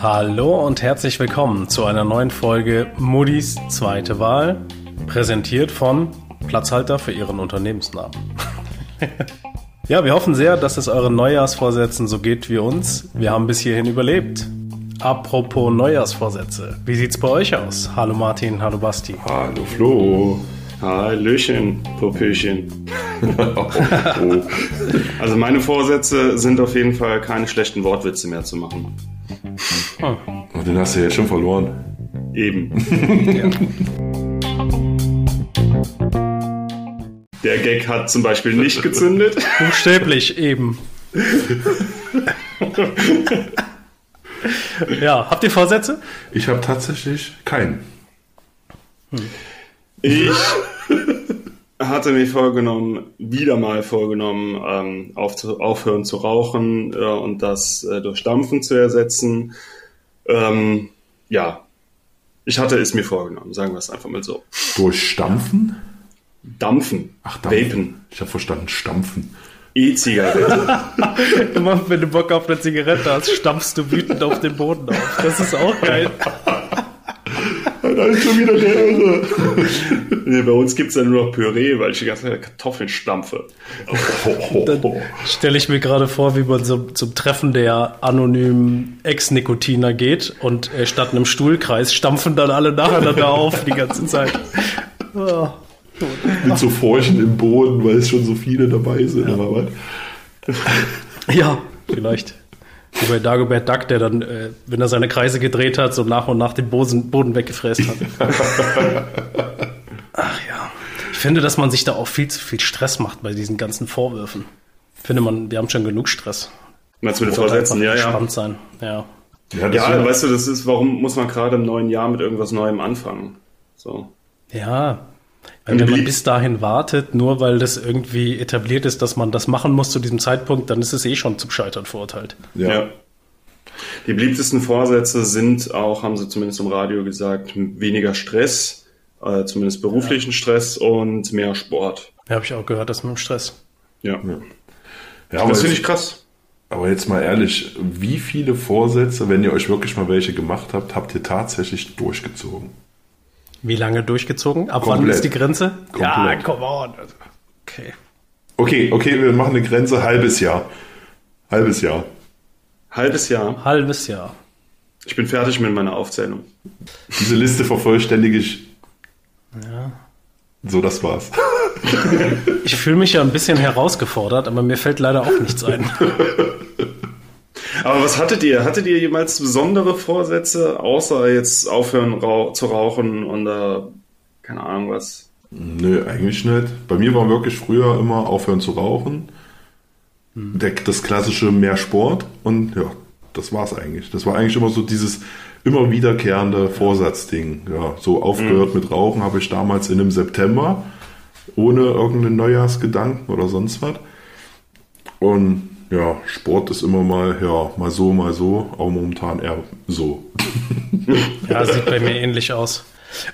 Hallo und herzlich willkommen zu einer neuen Folge Muddis zweite Wahl, präsentiert von Platzhalter für Ihren Unternehmensnamen. ja, wir hoffen sehr, dass es euren Neujahrsvorsätzen so geht wie uns. Wir haben bis hierhin überlebt. Apropos Neujahrsvorsätze, wie sieht's bei euch aus? Hallo Martin, hallo Basti. Hallo Flo. Hallöchen, Popöchen. oh. Also meine Vorsätze sind auf jeden Fall keine schlechten Wortwitze mehr zu machen. Oh. Den hast du jetzt schon verloren. Eben. Der Gag hat zum Beispiel nicht gezündet. Buchstäblich eben. ja, habt ihr Vorsätze? Ich habe tatsächlich keinen. Hm. Ich hatte mir vorgenommen, wieder mal vorgenommen, ähm, auf, aufhören zu rauchen äh, und das äh, durch Dampfen zu ersetzen. Ähm, ja, ich hatte es mir vorgenommen, sagen wir es einfach mal so. Durch Stampfen? Dampfen. Ach, Dampfen. Vapen. Ich habe verstanden, Stampfen. E-Zigarette. Immer wenn du Bock auf eine Zigarette hast, stampfst du wütend auf den Boden auf. Das ist auch geil. Da ist schon wieder der Irre. nee, bei uns gibt es ja nur noch Püree, weil ich die ganze Zeit Kartoffeln stampfe. Dann stelle ich mir gerade vor, wie man so zum Treffen der anonymen Ex-Nikotiner geht und äh, statt einem Stuhlkreis stampfen dann alle nacheinander auf die ganze Zeit. Oh. Mit so Furchen im Boden, weil es schon so viele dabei sind, ja. aber was? Ja, vielleicht. Wie bei Dagobert Duck, der dann, äh, wenn er seine Kreise gedreht hat, so nach und nach den Boden, Boden weggefräst hat. Ach ja. Ich finde, dass man sich da auch viel zu viel Stress macht bei diesen ganzen Vorwürfen. Ich finde man, wir haben schon genug Stress. Meinst du mit den Vorsätzen? Ja, ja. Spannend sein, ja. Ja, ja weißt du, das ist, warum muss man gerade im neuen Jahr mit irgendwas Neuem anfangen? So. Ja, wenn, wenn man bis dahin wartet, nur weil das irgendwie etabliert ist, dass man das machen muss zu diesem Zeitpunkt, dann ist es eh schon zum Scheitern verurteilt. Ja. ja. Die beliebtesten Vorsätze sind auch, haben sie zumindest im Radio gesagt, weniger Stress, äh, zumindest beruflichen ja. Stress und mehr Sport. Ja, habe ich auch gehört, das mit dem Stress. Ja. ja. ja das finde ich krass. Aber jetzt mal ehrlich, wie viele Vorsätze, wenn ihr euch wirklich mal welche gemacht habt, habt ihr tatsächlich durchgezogen? Wie lange durchgezogen? Ab Komplett. wann ist die Grenze? Komplett. Ja, come on. Okay. Okay, okay, wir machen eine Grenze halbes Jahr. Halbes Jahr. Halbes Jahr. Halbes Jahr. Ich bin fertig mit meiner Aufzählung. Diese Liste vervollständige ich. Ja. So, das war's. Ich fühle mich ja ein bisschen herausgefordert, aber mir fällt leider auch nichts ein. Aber was hattet ihr? Hattet ihr jemals besondere Vorsätze, außer jetzt aufhören rauch zu rauchen und äh, keine Ahnung was? Nö, eigentlich nicht. Bei mir war wirklich früher immer aufhören zu rauchen. Hm. Der, das klassische mehr Sport und ja, das war's eigentlich. Das war eigentlich immer so dieses immer wiederkehrende Vorsatzding. Ja, so aufgehört mhm. mit Rauchen habe ich damals in einem September ohne irgendeinen Neujahrsgedanken oder sonst was. Und ja, Sport ist immer mal, ja, mal so, mal so, aber momentan eher so. Ja, sieht bei mir ähnlich aus.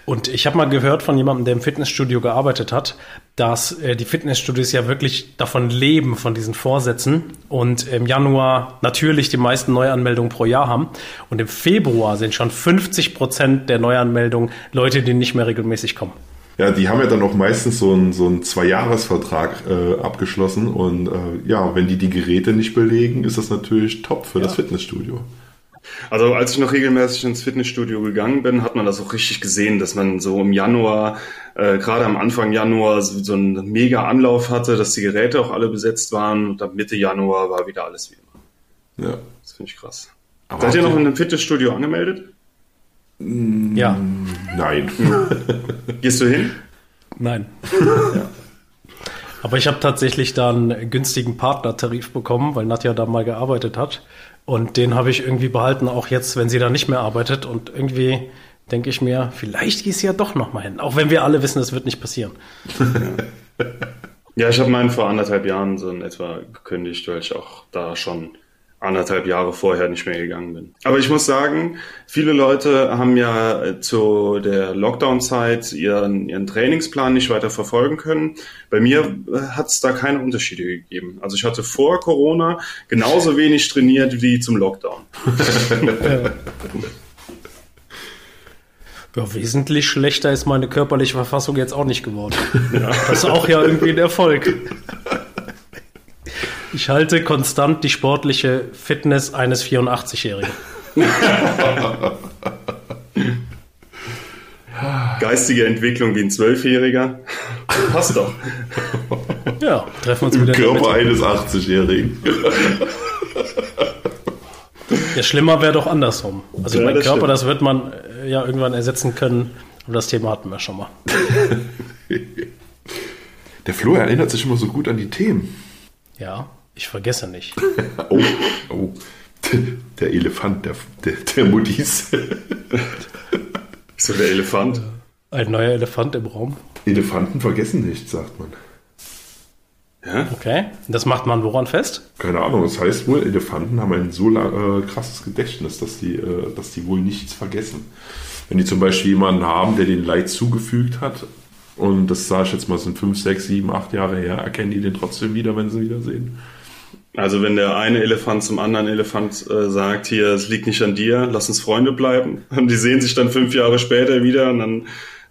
Und ich habe mal gehört von jemandem, der im Fitnessstudio gearbeitet hat, dass äh, die Fitnessstudios ja wirklich davon leben, von diesen Vorsätzen. Und im Januar natürlich die meisten Neuanmeldungen pro Jahr haben. Und im Februar sind schon 50 Prozent der Neuanmeldungen Leute, die nicht mehr regelmäßig kommen. Ja, die haben ja dann auch meistens so einen, so einen Zwei-Jahres-Vertrag äh, abgeschlossen und äh, ja, wenn die die Geräte nicht belegen, ist das natürlich top für ja. das Fitnessstudio. Also als ich noch regelmäßig ins Fitnessstudio gegangen bin, hat man das auch richtig gesehen, dass man so im Januar, äh, gerade am Anfang Januar, so, so einen mega Anlauf hatte, dass die Geräte auch alle besetzt waren und ab Mitte Januar war wieder alles wie immer. Ja. Das finde ich krass. Aber Seid ihr noch in einem Fitnessstudio angemeldet? Ja. Nein. Gehst du hin? Nein. ja. Aber ich habe tatsächlich da einen günstigen Partnertarif bekommen, weil Nadja da mal gearbeitet hat. Und den habe ich irgendwie behalten, auch jetzt, wenn sie da nicht mehr arbeitet. Und irgendwie denke ich mir, vielleicht gehst du ja doch noch mal hin. Auch wenn wir alle wissen, das wird nicht passieren. ja, ich habe meinen vor anderthalb Jahren so in etwa gekündigt, weil ich auch da schon anderthalb Jahre vorher nicht mehr gegangen bin. Aber ich muss sagen, viele Leute haben ja zu der Lockdown-Zeit ihren, ihren Trainingsplan nicht weiter verfolgen können. Bei mir äh, hat es da keine Unterschiede gegeben. Also ich hatte vor Corona genauso wenig trainiert wie zum Lockdown. Ja, wesentlich schlechter ist meine körperliche Verfassung jetzt auch nicht geworden. Ja. Das ist auch ja irgendwie ein Erfolg. Ich halte konstant die sportliche Fitness eines 84-Jährigen. Geistige Entwicklung wie ein Zwölfjähriger. Passt doch. Ja, treffen uns Im wieder. Körper eines 80-Jährigen. Ja, schlimmer wäre doch andersrum. Also ja, mein das Körper, stimmt. das wird man äh, ja irgendwann ersetzen können. Aber das Thema hatten wir schon mal. Der Flo erinnert sich immer so gut an die Themen. Ja, ich vergesse nicht. oh, oh. Der Elefant, der, der, der Muttis. so der Elefant? Ein neuer Elefant im Raum. Elefanten vergessen nicht, sagt man. Ja? Okay. Das macht man woran fest? Keine Ahnung. Das heißt wohl, Elefanten haben ein so äh, krasses Gedächtnis, dass die, äh, dass die wohl nichts vergessen. Wenn die zum Beispiel jemanden haben, der den Leid zugefügt hat, und das sage ich jetzt mal, sind fünf, sechs, sieben, acht Jahre her, erkennen die den trotzdem wieder, wenn sie ihn wiedersehen. Also wenn der eine Elefant zum anderen Elefant äh, sagt, hier, es liegt nicht an dir, lass uns Freunde bleiben. Und die sehen sich dann fünf Jahre später wieder und dann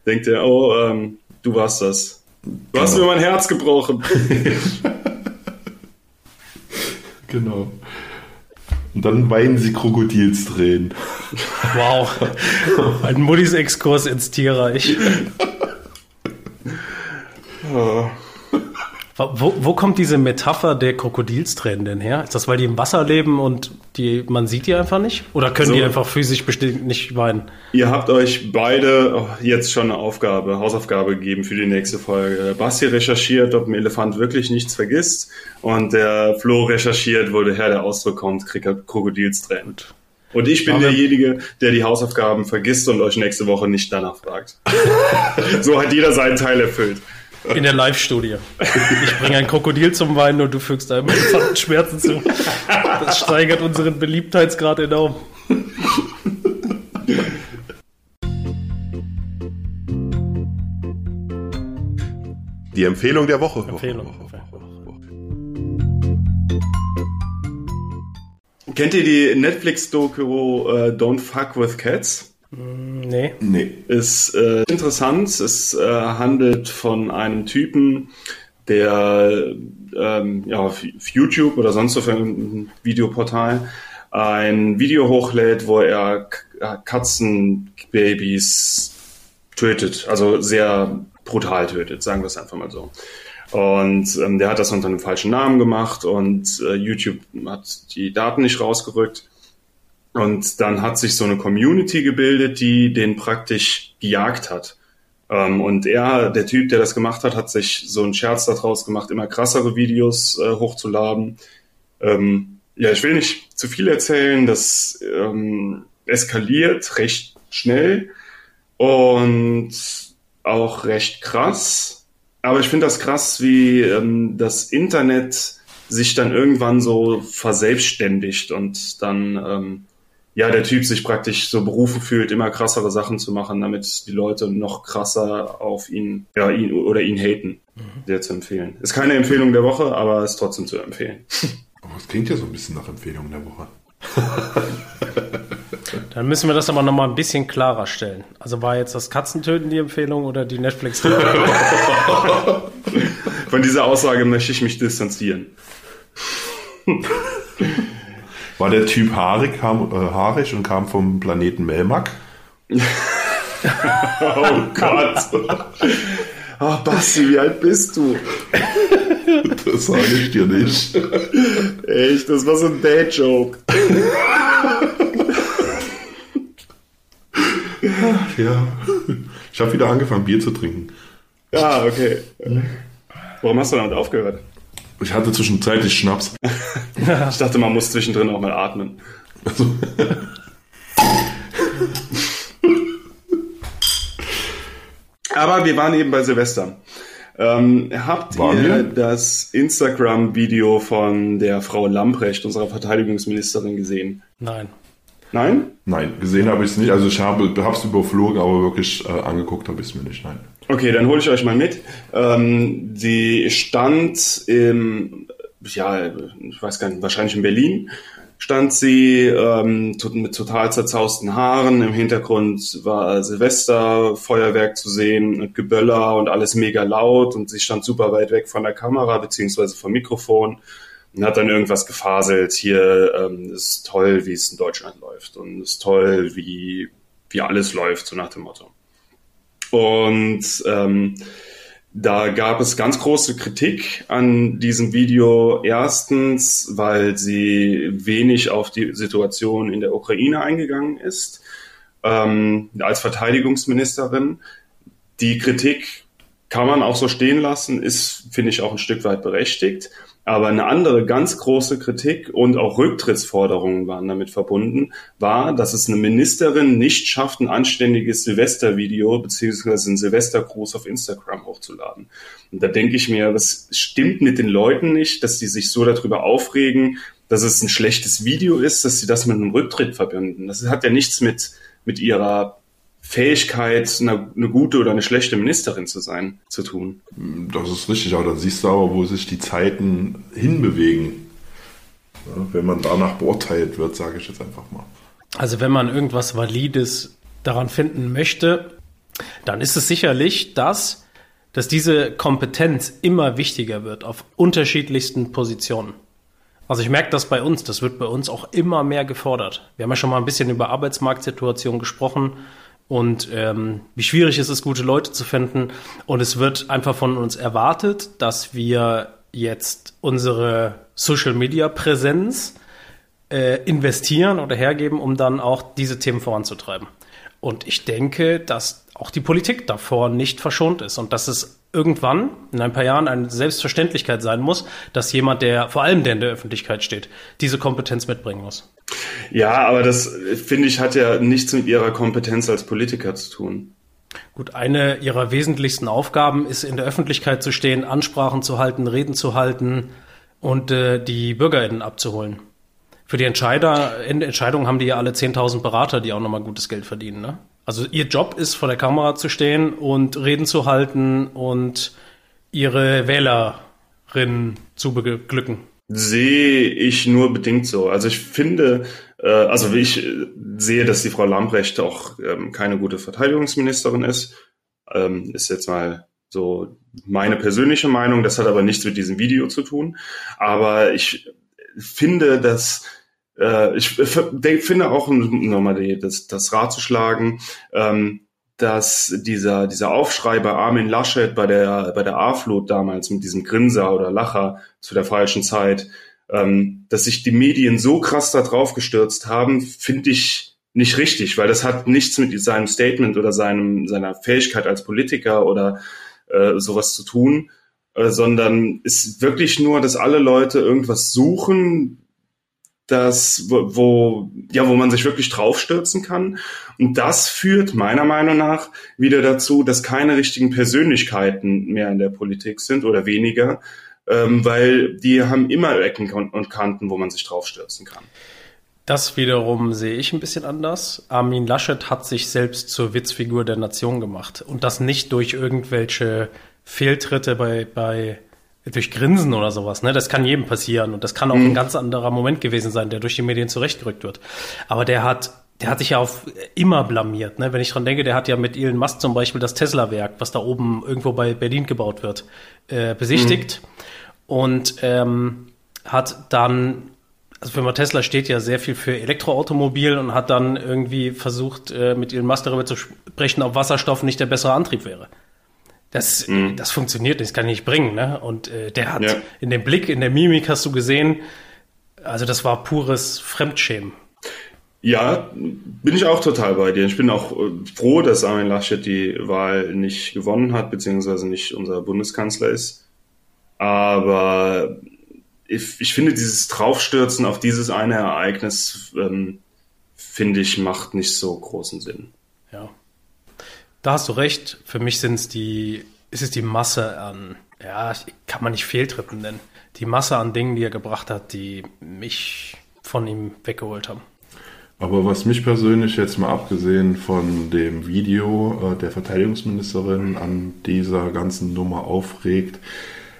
denkt er, oh, ähm, du warst das. Du genau. hast mir mein Herz gebrochen. genau. Und dann weinen sie Krokodilstränen. Wow. Ein Muttis Exkurs ins Tierreich. Wo, wo kommt diese Metapher der Krokodilstränen denn her? Ist das, weil die im Wasser leben und die, man sieht die einfach nicht? Oder können so, die einfach physisch bestimmt nicht weinen? Ihr habt euch beide oh, jetzt schon eine Aufgabe, Hausaufgabe gegeben für die nächste Folge. Basti recherchiert, ob ein Elefant wirklich nichts vergisst. Und der Flo recherchiert, wo der Herr der Ausdruck kommt, kriegt Krokodilstränen. Und ich bin derjenige, der die Hausaufgaben vergisst und euch nächste Woche nicht danach fragt. so hat jeder seinen Teil erfüllt. In der Live-Studie. Ich bringe ein Krokodil zum Weinen und du fügst einem Schmerzen zu. Das steigert unseren Beliebtheitsgrad enorm. Die Empfehlung der Woche. Empfehlung. Kennt ihr die Netflix-Doku uh, Don't Fuck with Cats? Nee. Nee. Ist äh, interessant. Es äh, handelt von einem Typen, der ähm, ja, auf YouTube oder sonst auf einem Videoportal ein Video hochlädt, wo er äh, Katzenbabys tötet. Also sehr brutal tötet, sagen wir es einfach mal so. Und ähm, der hat das unter einem falschen Namen gemacht und äh, YouTube hat die Daten nicht rausgerückt. Und dann hat sich so eine Community gebildet, die den praktisch gejagt hat. Ähm, und er, der Typ, der das gemacht hat, hat sich so einen Scherz daraus gemacht, immer krassere Videos äh, hochzuladen. Ähm, ja, ich will nicht zu viel erzählen, das ähm, eskaliert recht schnell und auch recht krass. Aber ich finde das krass, wie ähm, das Internet sich dann irgendwann so verselbstständigt und dann ähm, ja, der Typ sich praktisch so berufen fühlt, immer krassere Sachen zu machen, damit die Leute noch krasser auf ihn, ja, ihn oder ihn haten, mhm. sehr zu empfehlen. Ist keine Empfehlung der Woche, aber ist trotzdem zu empfehlen. Aber es klingt ja so ein bisschen nach Empfehlung der Woche. Dann müssen wir das aber nochmal ein bisschen klarer stellen. Also war jetzt das Katzentöten die Empfehlung oder die netflix Von dieser Aussage möchte ich mich distanzieren. War der Typ haarig, kam, äh, haarig und kam vom Planeten Melmac? oh Gott. Oh, Basti, wie alt bist du? Das sage ich dir nicht. Echt, das war so ein Dad-Joke. ja. Ich habe wieder angefangen, Bier zu trinken. Ja, okay. Warum hast du damit aufgehört? Ich hatte zwischenzeitlich Schnaps. ich dachte, man muss zwischendrin auch mal atmen. Also. Aber wir waren eben bei Silvester. Ähm, habt Waren ihr wir? das Instagram-Video von der Frau Lamprecht, unserer Verteidigungsministerin, gesehen? Nein. Nein? Nein, gesehen habe ich es nicht. Also ich habe es überflogen, aber wirklich äh, angeguckt habe ich es mir nicht. Nein. Okay, dann hole ich euch mal mit. Ähm, sie stand im, ja, ich weiß gar nicht, wahrscheinlich in Berlin stand sie ähm, mit total zerzausten Haaren. Im Hintergrund war Silvesterfeuerwerk zu sehen, und Geböller und alles mega laut und sie stand super weit weg von der Kamera beziehungsweise vom Mikrofon und hat dann irgendwas gefaselt. Hier ähm, ist toll, wie es in Deutschland läuft und ist toll, wie, wie alles läuft, so nach dem Motto. Und ähm, da gab es ganz große Kritik an diesem Video. Erstens, weil sie wenig auf die Situation in der Ukraine eingegangen ist ähm, als Verteidigungsministerin. Die Kritik kann man auch so stehen lassen, ist, finde ich, auch ein Stück weit berechtigt. Aber eine andere ganz große Kritik und auch Rücktrittsforderungen waren damit verbunden, war, dass es eine Ministerin nicht schafft, ein anständiges Silvestervideo beziehungsweise einen Silvestergruß auf Instagram hochzuladen. Und da denke ich mir, was stimmt mit den Leuten nicht, dass die sich so darüber aufregen, dass es ein schlechtes Video ist, dass sie das mit einem Rücktritt verbinden. Das hat ja nichts mit, mit ihrer Fähigkeit, eine, eine, gute oder eine schlechte Ministerin zu sein, zu tun. Das ist richtig, aber dann siehst du aber, wo sich die Zeiten hinbewegen. Ja, wenn man danach beurteilt wird, sage ich jetzt einfach mal. Also wenn man irgendwas Valides daran finden möchte, dann ist es sicherlich das, dass diese Kompetenz immer wichtiger wird auf unterschiedlichsten Positionen. Also ich merke das bei uns, das wird bei uns auch immer mehr gefordert. Wir haben ja schon mal ein bisschen über Arbeitsmarktsituation gesprochen und ähm, wie schwierig es ist, gute Leute zu finden. Und es wird einfach von uns erwartet, dass wir jetzt unsere Social-Media-Präsenz äh, investieren oder hergeben, um dann auch diese Themen voranzutreiben. Und ich denke, dass auch die Politik davor nicht verschont ist und dass es irgendwann in ein paar Jahren eine Selbstverständlichkeit sein muss, dass jemand, der vor allem der in der Öffentlichkeit steht, diese Kompetenz mitbringen muss. Ja, aber das, finde ich, hat ja nichts mit ihrer Kompetenz als Politiker zu tun. Gut, eine ihrer wesentlichsten Aufgaben ist, in der Öffentlichkeit zu stehen, Ansprachen zu halten, Reden zu halten und äh, die BürgerInnen abzuholen. Für die Entscheider, Entscheidungen haben die ja alle 10.000 Berater, die auch nochmal gutes Geld verdienen. Ne? Also ihr Job ist, vor der Kamera zu stehen und Reden zu halten und ihre Wählerinnen zu beglücken sehe ich nur bedingt so. Also ich finde, äh, also wie ich äh, sehe, dass die Frau Lambrecht auch ähm, keine gute Verteidigungsministerin ist, ähm, ist jetzt mal so meine persönliche Meinung. Das hat aber nichts mit diesem Video zu tun. Aber ich finde, dass äh, ich finde auch nochmal das, das Rad zu schlagen. Ähm, dass dieser, dieser Aufschrei bei Armin Laschet bei der, bei der A-Flut damals mit diesem Grinser oder Lacher zu der falschen Zeit, ähm, dass sich die Medien so krass da drauf gestürzt haben, finde ich nicht richtig, weil das hat nichts mit seinem Statement oder seinem, seiner Fähigkeit als Politiker oder äh, sowas zu tun, äh, sondern ist wirklich nur, dass alle Leute irgendwas suchen, das, wo, ja, wo man sich wirklich draufstürzen kann. Und das führt meiner Meinung nach wieder dazu, dass keine richtigen Persönlichkeiten mehr in der Politik sind oder weniger, ähm, weil die haben immer Ecken und Kanten, wo man sich draufstürzen kann. Das wiederum sehe ich ein bisschen anders. Armin Laschet hat sich selbst zur Witzfigur der Nation gemacht und das nicht durch irgendwelche Fehltritte bei, bei durch Grinsen oder sowas, ne? Das kann jedem passieren und das kann auch mhm. ein ganz anderer Moment gewesen sein, der durch die Medien zurechtgerückt wird. Aber der hat, der hat sich ja auf immer blamiert, ne? Wenn ich dran denke, der hat ja mit Elon Musk zum Beispiel das Tesla-Werk, was da oben irgendwo bei Berlin gebaut wird, äh, besichtigt mhm. und ähm, hat dann also Firma Tesla steht ja sehr viel für Elektroautomobil und hat dann irgendwie versucht, äh, mit Elon Musk darüber zu sprechen, ob Wasserstoff nicht der bessere Antrieb wäre. Das, mhm. das funktioniert, das kann ich nicht bringen. Ne? Und äh, der hat ja. in dem Blick, in der Mimik hast du gesehen, also das war pures Fremdschämen. Ja, bin ich auch total bei dir. Ich bin auch äh, froh, dass Armin Laschet die Wahl nicht gewonnen hat, beziehungsweise nicht unser Bundeskanzler ist. Aber ich, ich finde, dieses Draufstürzen auf dieses eine Ereignis, ähm, finde ich, macht nicht so großen Sinn. Da hast du recht. Für mich sind es die ist es die Masse an, ja, kann man nicht Fehltritten nennen, die Masse an Dingen, die er gebracht hat, die mich von ihm weggeholt haben. Aber was mich persönlich jetzt mal abgesehen von dem Video äh, der Verteidigungsministerin an dieser ganzen Nummer aufregt,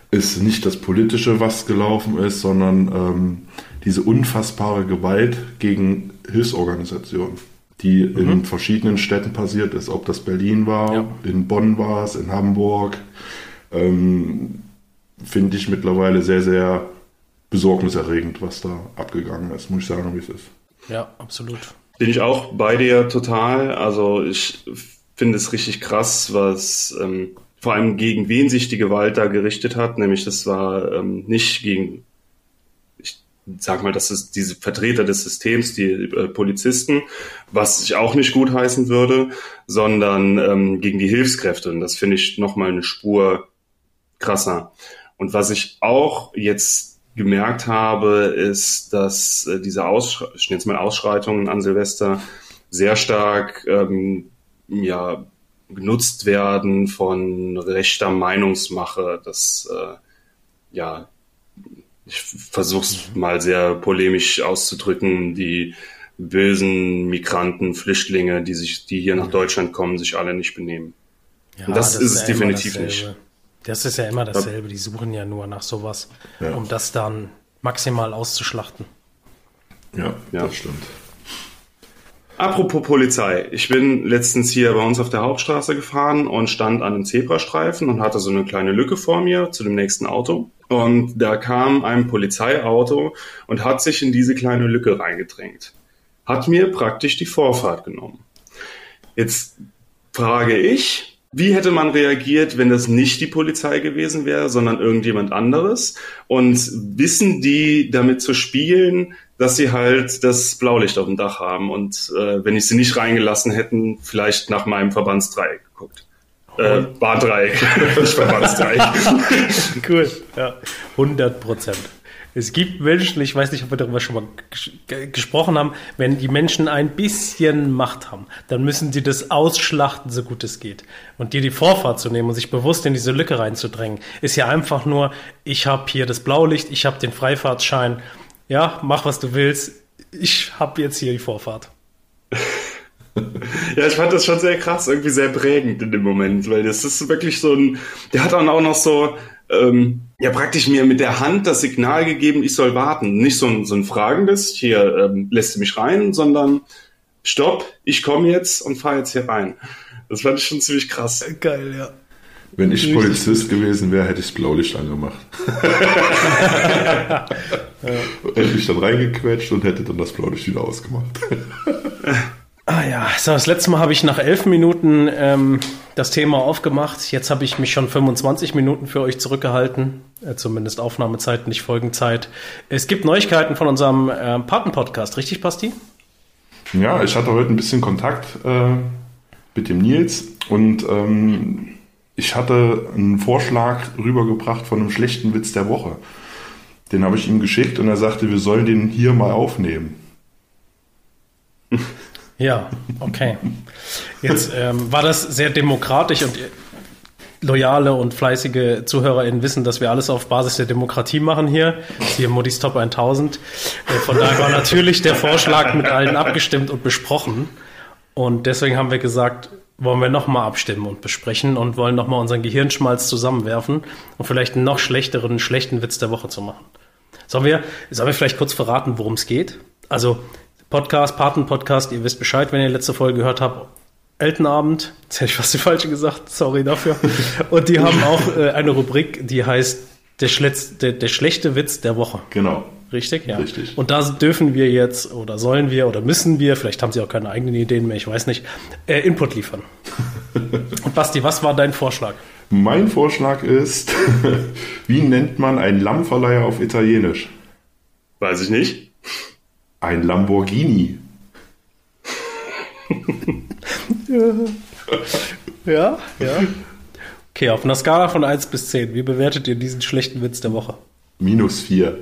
ist nicht das Politische, was gelaufen ist, sondern ähm, diese unfassbare Gewalt gegen Hilfsorganisationen, die mhm. in verschiedenen Städten passiert ist. Ob das Berlin war, ja. in Bonn war es, in Hamburg. Ähm, Finde ich mittlerweile sehr, sehr besorgniserregend, was da abgegangen ist, muss ich sagen, wie es ist. Ja, absolut. Bin ich auch bei dir total. Also ich finde es richtig krass, was ähm, vor allem gegen wen sich die Gewalt da gerichtet hat. Nämlich das war ähm, nicht gegen, sag mal, das ist diese Vertreter des Systems, die äh, Polizisten, was ich auch nicht gut heißen würde, sondern ähm, gegen die Hilfskräfte. Und das finde ich nochmal eine Spur krasser. Und was ich auch jetzt gemerkt habe, ist, dass äh, diese Aussch ich mal Ausschreitungen an Silvester sehr stark ähm, ja, genutzt werden von rechter Meinungsmache. Das äh, ja, ich versuche es mal sehr polemisch auszudrücken, die bösen Migranten, Flüchtlinge, die sich, die hier nach Deutschland kommen, sich alle nicht benehmen. Ja, Und das, das ist es definitiv nicht. Das ist ja immer dasselbe. Die suchen ja nur nach sowas, ja. um das dann maximal auszuschlachten. Ja, ja, das stimmt. Apropos Polizei. Ich bin letztens hier bei uns auf der Hauptstraße gefahren und stand an einem Zebrastreifen und hatte so eine kleine Lücke vor mir zu dem nächsten Auto. Und da kam ein Polizeiauto und hat sich in diese kleine Lücke reingedrängt. Hat mir praktisch die Vorfahrt genommen. Jetzt frage ich, wie hätte man reagiert, wenn das nicht die Polizei gewesen wäre, sondern irgendjemand anderes? Und wissen die damit zu spielen, dass sie halt das Blaulicht auf dem Dach haben und äh, wenn ich sie nicht reingelassen hätten, vielleicht nach meinem Verbandsdreieck geguckt. Äh, Bahndreieck, nicht Verbandsdreieck. cool, ja. 100 Prozent. Es gibt Menschen, ich weiß nicht, ob wir darüber schon mal gesprochen haben, wenn die Menschen ein bisschen Macht haben, dann müssen sie das ausschlachten, so gut es geht. Und dir die Vorfahrt zu nehmen und sich bewusst in diese Lücke reinzudrängen, ist ja einfach nur, ich habe hier das Blaulicht, ich habe den Freifahrtschein, ja, mach was du willst, ich habe jetzt hier die Vorfahrt. ja, ich fand das schon sehr krass, irgendwie sehr prägend in dem Moment, weil das ist wirklich so ein, der hat dann auch noch so, ähm, ja praktisch mir mit der Hand das Signal gegeben, ich soll warten. Nicht so ein, so ein fragendes, hier ähm, lässt du mich rein, sondern stopp, ich komme jetzt und fahre jetzt hier rein. Das fand ich schon ziemlich krass. Geil, ja. Wenn ich Polizist gewesen wäre, hätte ich das Blaulicht angemacht. ja. Hätte mich dann reingequetscht und hätte dann das Blaulicht wieder ausgemacht. Ah ja, so das letzte Mal habe ich nach elf Minuten ähm, das Thema aufgemacht. Jetzt habe ich mich schon 25 Minuten für euch zurückgehalten. Äh, zumindest Aufnahmezeit, nicht Folgenzeit. Es gibt Neuigkeiten von unserem äh, Paten-Podcast, richtig, Basti? Ja, ich hatte heute ein bisschen Kontakt äh, mit dem Nils und ähm, ich hatte einen Vorschlag rübergebracht von einem schlechten Witz der Woche. Den habe ich ihm geschickt und er sagte, wir sollen den hier mal aufnehmen. Ja, okay. Jetzt ähm, war das sehr demokratisch und loyale und fleißige ZuhörerInnen wissen, dass wir alles auf Basis der Demokratie machen hier. Hier Modis Top 1000. Äh, von daher war natürlich der Vorschlag mit allen abgestimmt und besprochen. Und deswegen haben wir gesagt, wollen wir nochmal abstimmen und besprechen und wollen nochmal unseren Gehirnschmalz zusammenwerfen, um vielleicht einen noch schlechteren, schlechten Witz der Woche zu machen. Sollen wir, sollen wir vielleicht kurz verraten, worum es geht? Also, Podcast, Paten-Podcast, ihr wisst Bescheid, wenn ihr letzte Folge gehört habt. Eltenabend, jetzt hätte ich fast die falsche gesagt, sorry dafür. Und die haben auch äh, eine Rubrik, die heißt der, Schletz, der, der schlechte Witz der Woche. Genau. Richtig? Ja. Richtig. Und da dürfen wir jetzt oder sollen wir oder müssen wir, vielleicht haben sie auch keine eigenen Ideen mehr, ich weiß nicht, äh, Input liefern. Und Basti, was war dein Vorschlag? Mein Vorschlag ist, wie nennt man einen Lammverleiher auf Italienisch? Weiß ich nicht. Ein Lamborghini. ja, ja. Okay, auf einer Skala von 1 bis 10, wie bewertet ihr diesen schlechten Witz der Woche? Minus 4.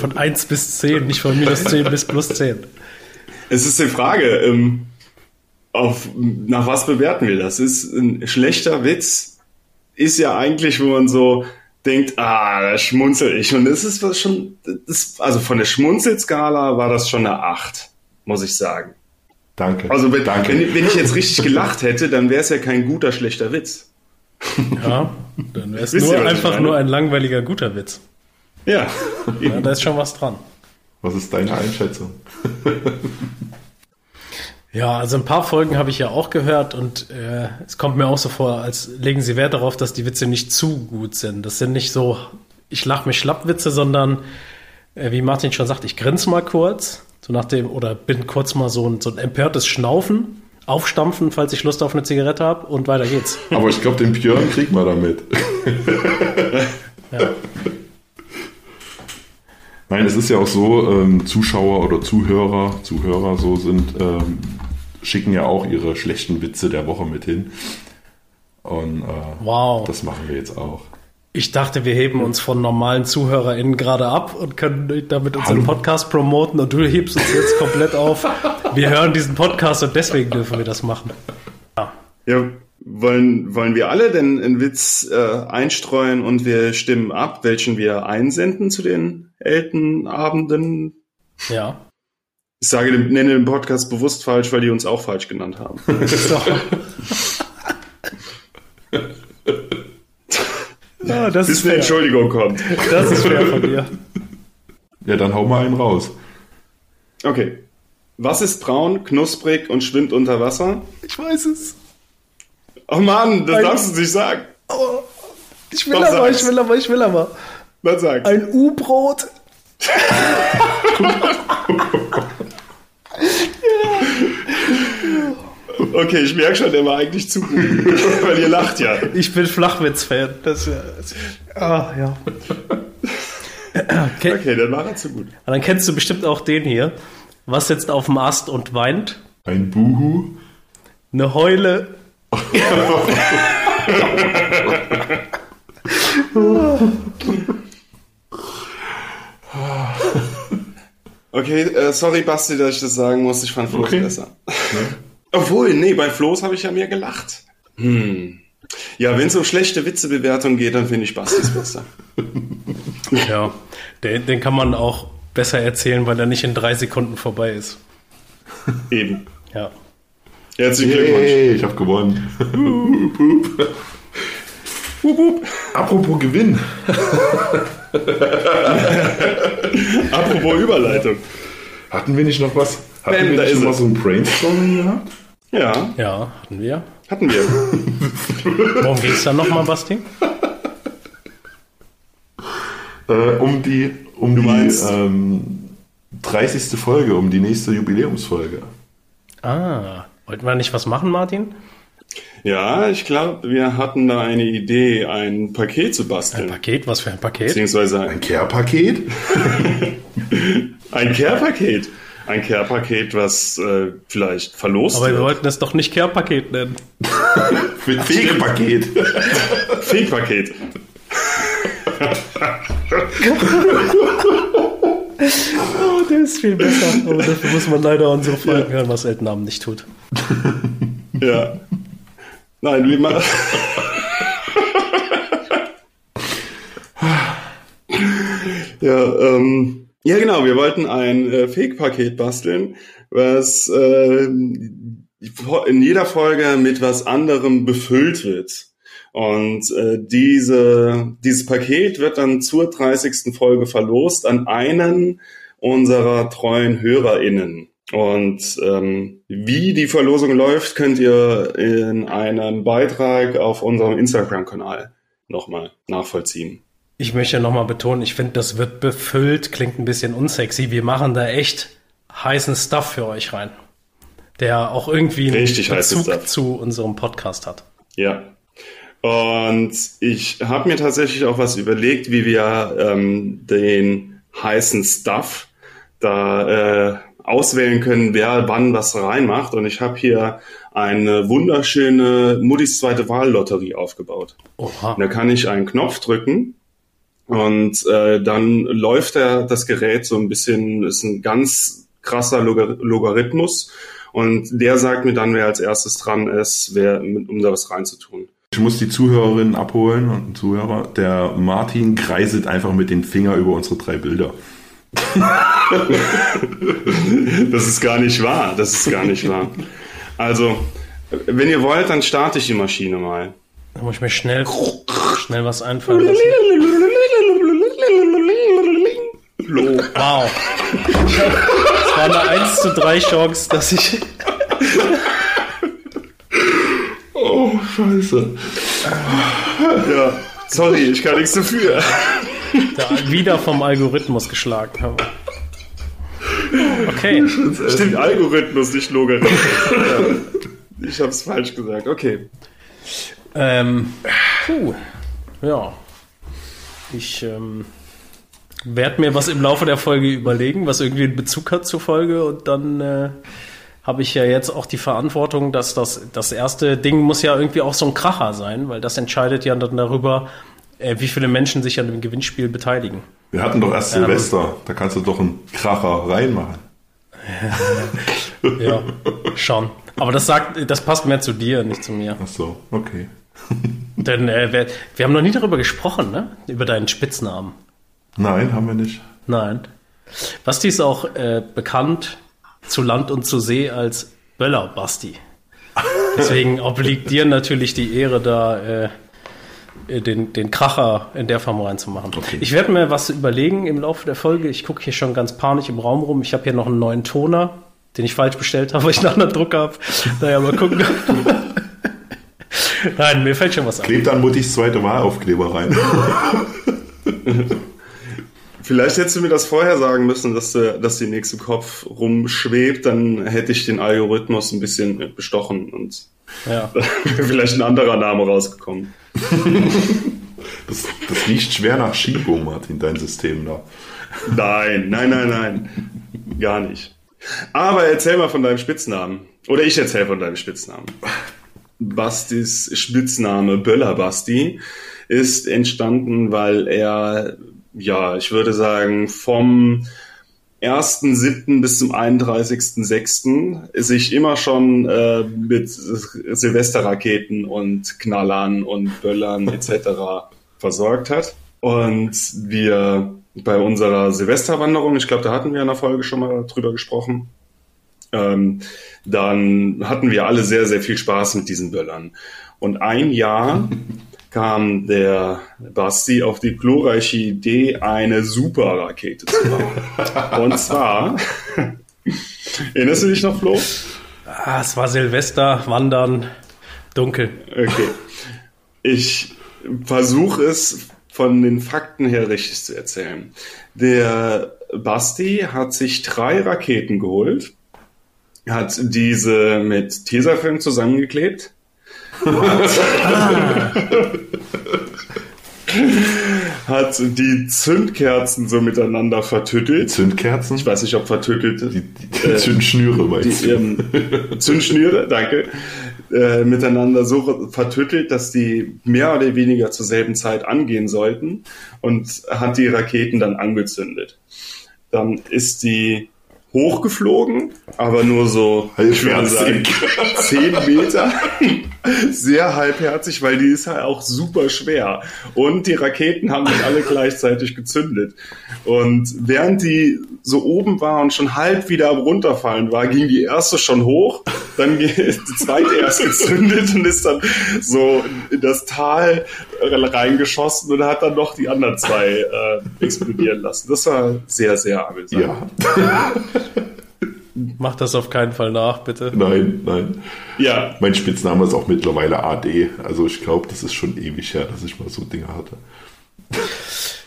Von 1 bis 10, nicht von minus 10 bis plus 10. Es ist die Frage, ähm, auf, nach was bewerten wir das? Ist ein schlechter Witz ist ja eigentlich, wo man so denkt, ah, da schmunzel ich. Und das ist was schon, das, also von der Schmunzelskala war das schon eine 8, muss ich sagen. Danke. Also wenn, Danke. wenn, wenn ich jetzt richtig gelacht hätte, dann wäre es ja kein guter, schlechter Witz. Ja, dann wäre es nur einfach nur ein langweiliger guter Witz. Ja. Ja, da ist schon was dran. Was ist deine Einschätzung? Ja, also ein paar Folgen habe ich ja auch gehört und äh, es kommt mir auch so vor, als legen sie Wert darauf, dass die Witze nicht zu gut sind. Das sind nicht so, ich lach mich schlapp Witze, sondern äh, wie Martin schon sagt, ich grinse mal kurz, so nach dem, oder bin kurz mal so ein, so ein empörtes Schnaufen, aufstampfen, falls ich Lust auf eine Zigarette habe und weiter geht's. Aber ich glaube, den Björn kriegt man damit. Ja. Nein, es ist ja auch so, ähm, Zuschauer oder Zuhörer, Zuhörer so sind, ähm, schicken ja auch ihre schlechten Witze der Woche mit hin. Und äh, Wow. das machen wir jetzt auch. Ich dachte, wir heben uns von normalen ZuhörerInnen gerade ab und können damit unseren Hallo. Podcast promoten und du hebst uns jetzt komplett auf. Wir hören diesen Podcast und deswegen dürfen wir das machen. Ja. Ja, wollen, wollen wir alle denn einen Witz äh, einstreuen und wir stimmen ab, welchen wir einsenden zu den Eltenabenden? Ja. Ich sage, nenne den Podcast bewusst falsch, weil die uns auch falsch genannt haben. Ja, das Bis ist eine. Entschuldigung kommt. Das ist fair von dir. Ja, dann hau mal einen raus. Okay. Was ist braun, knusprig und schwimmt unter Wasser? Ich weiß es. Oh Mann, das Ein- darfst du nicht sagen. Ich will Komm, aber, sag's. ich will aber, ich will aber. Was sagst Ein U-Brot. Okay, ich merke schon, der war eigentlich zu gut. Weil ihr lacht ja. Ich bin Flachwitz-Fan. Das, das, ah, ja. Okay. Okay, dann war er zu gut. Und dann kennst du bestimmt auch den hier. Was sitzt auf dem Ast und weint? Ein Buhu. Eine Heule. Okay, äh, sorry Basti, dass ich das sagen muss. Ich fand Floß Okay. besser. Obwohl, nee, bei Floß habe ich ja mehr gelacht. Hm. Ja, wenn es um schlechte Witzebewertung geht, dann finde ich Bastis besser. Ja, den, den kann man auch besser erzählen, weil er nicht in drei Sekunden vorbei ist. Eben. Ja. Herzlichen Glückwunsch. Yay, ich habe gewonnen. Hup, hup. Apropos Gewinn. Apropos Überleitung. Hatten wir nicht noch was? Hatten Ben, wir nicht noch mal es. so ein Brainstorming gehabt? Ja, Ja, hatten wir. hatten wir. Worum geht's dann nochmal, Basti? Äh, um die, um die meinst- ähm, 30. Folge, um die nächste Jubiläumsfolge. Ah, wollten wir nicht was machen, Martin? Ja, ich glaube, wir hatten da eine Idee, ein Paket zu Ein basteln. Paket? Was für ein Paket? Beziehungsweise ein, Ein Care-Paket? ein Care-Paket. Ein Care-Paket, was äh, vielleicht verlost Aber wir wird. wollten es doch nicht Care-Paket nennen. Fake-Paket. Fake-Paket. Oh, der ist viel besser. Aber dafür muss man leider unsere Folgen hören, was Eltenabend nicht tut. Ja. Nein, wie man. ja, ähm, ja, genau. Wir wollten ein äh, Fake-Paket basteln, was äh, in jeder Folge mit was anderem befüllt wird. Und äh, diese, dieses Paket wird dann zur 30. Folge verlost an einen unserer treuen HörerInnen. Und ähm, wie die Verlosung läuft, könnt ihr in einem Beitrag auf unserem Instagram-Kanal nochmal nachvollziehen. Ich möchte nochmal betonen, ich finde, das wird befüllt, klingt ein bisschen unsexy. Wir machen da echt heißen Stuff für euch rein, der auch irgendwie einen Richtig Bezug zu unserem Podcast hat. Ja. Und ich habe mir tatsächlich auch was überlegt, wie wir ähm, den heißen Stuff da äh, auswählen können, wer wann was reinmacht. Und ich habe hier eine wunderschöne Muttis zweite Wahllotterie aufgebaut. Oha. Da kann ich einen Knopf drücken und äh, dann läuft der, das Gerät so ein bisschen, ist ein ganz krasser Logar Logarithmus und der sagt mir dann, wer als erstes dran ist, wer, um da was reinzutun. Ich muss die Zuhörerinnen abholen und Zuhörer. Der Martin kreiselt einfach mit den Finger über unsere drei Bilder. das ist gar nicht wahr. Das ist gar nicht wahr. Also, wenn ihr wollt, dann starte ich die Maschine mal. Da muss ich mir schnell, schnell was einfallen lassen. Wow. Es war eine 1 zu 3 Chance, dass ich. oh, scheiße. Ja, sorry, ich kann nichts dafür. Da wieder vom Algorithmus geschlagen habe. Okay. Stimmt, Algorithmus, nicht Logarithmus. ja. Ich habe es falsch gesagt. Okay. Ähm, puh. Ja. Ich ähm, werde mir was im Laufe der Folge überlegen, was irgendwie einen Bezug hat zur Folge und dann äh, habe ich ja jetzt auch die Verantwortung, dass das, das erste Ding muss ja irgendwie auch so ein Kracher sein, weil das entscheidet ja dann darüber, äh, wie viele Menschen sich an dem Gewinnspiel beteiligen. Wir hatten doch erst Silvester, ähm, da kannst du doch einen Kracher reinmachen. ja, schon. Aber das sagt, das passt mehr zu dir, nicht zu mir. Ach so, okay. Denn äh, wir, wir, haben noch nie darüber gesprochen, ne? Über deinen Spitznamen. Nein, haben wir nicht. Nein. Basti ist auch äh, bekannt zu Land und zu See als Böller Basti. Deswegen obliegt dir natürlich die Ehre, da äh, den, den Kracher in der Form reinzumachen. Okay. Ich werde mir was überlegen im Laufe der Folge. Ich gucke hier schon ganz panisch im Raum rum. Ich habe hier noch einen neuen Toner, den ich falsch bestellt habe, weil ich einen anderen Druck habe. Naja, mal gucken. Nein, mir fällt schon was an. Klebt dann Muttis zweite Wahlaufkleber rein. Vielleicht hättest du mir das vorher sagen müssen, dass, du, dass die nächste Kopf rumschwebt, dann hätte ich den Algorithmus ein bisschen bestochen und ja. wäre vielleicht ein anderer Name rausgekommen. Das, das riecht schwer nach Schiebung, Martin, dein System da. Nein, nein, nein, nein. Gar nicht. Aber erzähl mal von deinem Spitznamen. Oder ich erzähl von deinem Spitznamen. Bastis Spitzname Böller Basti ist entstanden, weil er, ja, ich würde sagen, vom 1.7. bis zum 31.6. sich immer schon äh, mit Silvesterraketen und Knallern und Böllern etc. versorgt hat. Und wir bei unserer Silvesterwanderung, ich glaube, da hatten wir in der Folge schon mal drüber gesprochen, ähm, dann hatten wir alle sehr, sehr viel Spaß mit diesen Böllern. Und ein Jahr kam der Basti auf die glorreiche Idee, eine Superrakete zu bauen. Und zwar, erinnerst du dich noch, Flo? Ah, es war Silvester, Wandern, dunkel. Okay. Ich versuche es von den Fakten her richtig zu erzählen. Der Basti hat sich drei Raketen geholt hat diese mit Tesafilm zusammengeklebt. Hat die Zündkerzen so miteinander vertüttelt. Zündkerzen? Ich weiß nicht, ob vertüttelt. Die, die, die Zündschnüre meinst die, ähm, Zündschnüre, danke. Äh, miteinander so vertüttelt, dass die mehr oder weniger zur selben Zeit angehen sollten und hat die Raketen dann angezündet. Dann ist die hochgeflogen, aber nur so, ich würde sagen, 10 Meter. Sehr halbherzig, weil die ist halt auch super schwer. Und die Raketen haben nicht alle gleichzeitig gezündet. Und während die so oben war und schon halb wieder am runterfallen war, ging die erste schon hoch, dann die zweite erst gezündet und ist dann so in das Tal reingeschossen und hat dann noch die anderen zwei äh, explodieren lassen. Das war sehr, sehr amüsant. Ja. Mach das auf keinen Fall nach, bitte. Nein, nein. Ja. Mein Spitzname ist auch mittlerweile AD. Also ich glaube, das ist schon ewig her, dass ich mal so Dinge hatte.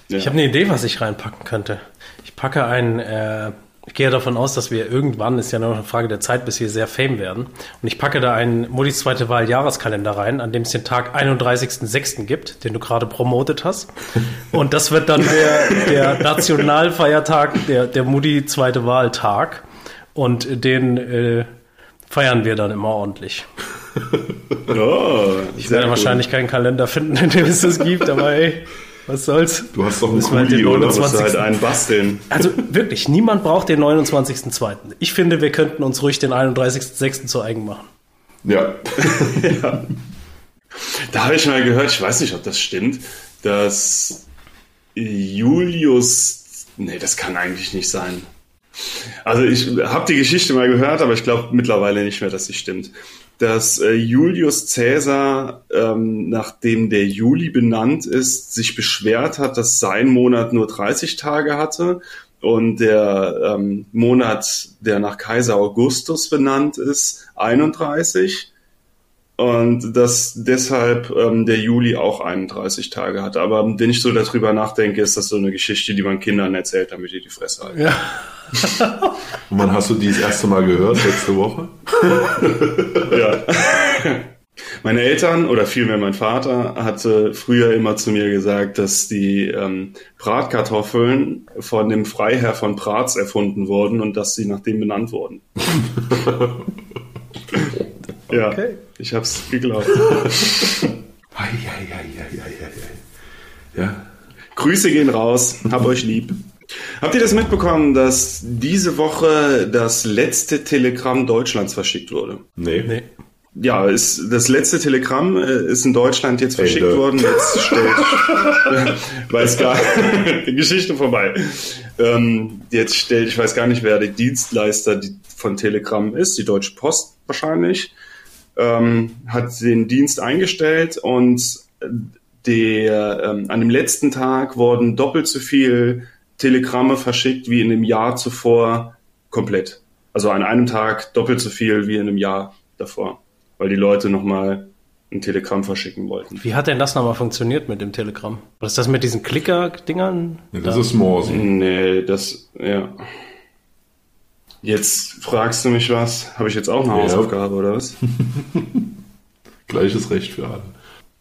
Ja. Ich habe eine Idee, was ich reinpacken könnte. Ich packe ein, äh, ich gehe davon aus, dass wir irgendwann, ist ja nur eine Frage der Zeit, bis wir sehr fame werden. Und ich packe da einen Modis zweite Wahl Jahreskalender rein, an dem es den Tag 31.06. gibt, den du gerade promotet hast. Und das wird dann der, der Nationalfeiertag, der, der Mudi zweite Wahltag. Und den äh, feiern wir dann immer ordentlich. Oh, ich werde cool. wahrscheinlich keinen Kalender finden, in dem es das gibt, aber ey, was soll's? Du hast doch einen Kuli, oder? Du halt einen basteln. Also wirklich, niemand braucht den 29.02. Ich finde, wir könnten uns ruhig den 31.06. zu eigen machen. Ja. ja. Da habe ich mal gehört, ich weiß nicht, ob das stimmt, dass Julius, nee, das kann eigentlich nicht sein. Also ich habe die Geschichte mal gehört, aber ich glaube mittlerweile nicht mehr, dass sie stimmt. Dass äh, Julius Caesar, ähm, nachdem der Juli benannt ist, sich beschwert hat, dass sein Monat nur 30 Tage hatte und der ähm, Monat, der nach Kaiser Augustus benannt ist, 31 und dass deshalb ähm, der Juli auch 31 Tage hat. Aber wenn ich so darüber nachdenke, ist das so eine Geschichte, die man Kindern erzählt, damit die die Fresse halten. Ja. Und wann hast du die das erste Mal gehört? Letzte Woche? ja. Meine Eltern oder vielmehr mein Vater hatte früher immer zu mir gesagt, dass die ähm, Bratkartoffeln von dem Freiherr von Prats erfunden wurden und dass sie nach dem benannt wurden. ja, okay. ich hab's geglaubt. ja. Grüße gehen raus, hab euch lieb. Habt ihr das mitbekommen, dass diese Woche das letzte Telegramm Deutschlands verschickt wurde? Nee. nee. Ja, ist, das letzte Telegramm äh, ist in Deutschland jetzt verschickt Ende. worden. Jetzt stellt, weiß gar, die Geschichte vorbei. Ähm, jetzt stellt, ich weiß gar nicht, wer der Dienstleister von Telegramm ist, die Deutsche Post wahrscheinlich, ähm, hat den Dienst eingestellt und der, ähm, an dem letzten Tag wurden doppelt so viel Telegramme verschickt wie in dem Jahr zuvor komplett. Also an einem Tag doppelt so viel wie in einem Jahr davor, weil die Leute nochmal ein Telegramm verschicken wollten. Wie hat denn das nochmal funktioniert mit dem Telegramm? Was ist das mit diesen Klicker-Dingern? Ja, das da? ist Morsen. Nee, das, ja. Jetzt fragst du mich was. Habe ich jetzt auch eine ja. Hausaufgabe oder was? Gleiches Recht für alle.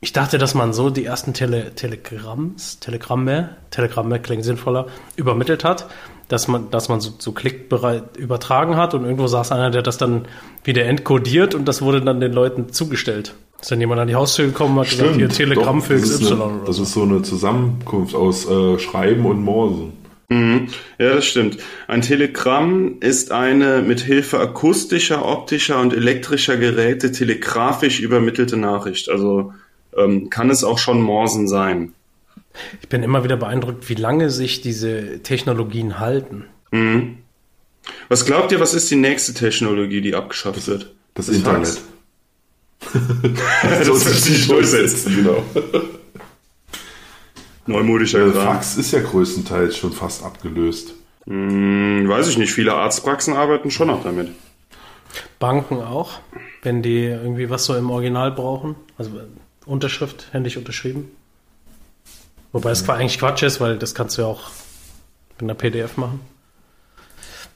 Ich dachte, dass man so die ersten Tele Telegramms, Telegramme, Telegramme klingen sinnvoller, übermittelt hat, dass man, dass man so, so klickbereit übertragen hat und irgendwo saß einer, der das dann wieder entkodiert und das wurde dann den Leuten zugestellt. Ist dann jemand an die Haustür gekommen und hat Stimmt, gesagt, hier Telegramm doch, für XY eine, oder Das ist so eine Zusammenkunft aus äh, Schreiben und Morsen. Mhm. Ja, das stimmt. Ein Telegramm ist eine mit Hilfe akustischer, optischer und elektrischer Geräte telegrafisch übermittelte Nachricht. Also ähm, kann es auch schon Morsen sein. Ich bin immer wieder beeindruckt, wie lange sich diese Technologien halten. Mhm. Was glaubt ihr, was ist die nächste Technologie, die abgeschafft das, wird? Das, das Internet. das wird sich durchsetzen, genau. Neumodischer Der Fax ist ja größtenteils schon fast abgelöst. Hm, weiß ich nicht. Viele Arztpraxen arbeiten schon noch damit. Banken auch, wenn die irgendwie was so im Original brauchen. Also Unterschrift, händisch unterschrieben. Wobei es mhm. eigentlich Quatsch ist, weil das kannst du ja auch mit einer PDF machen.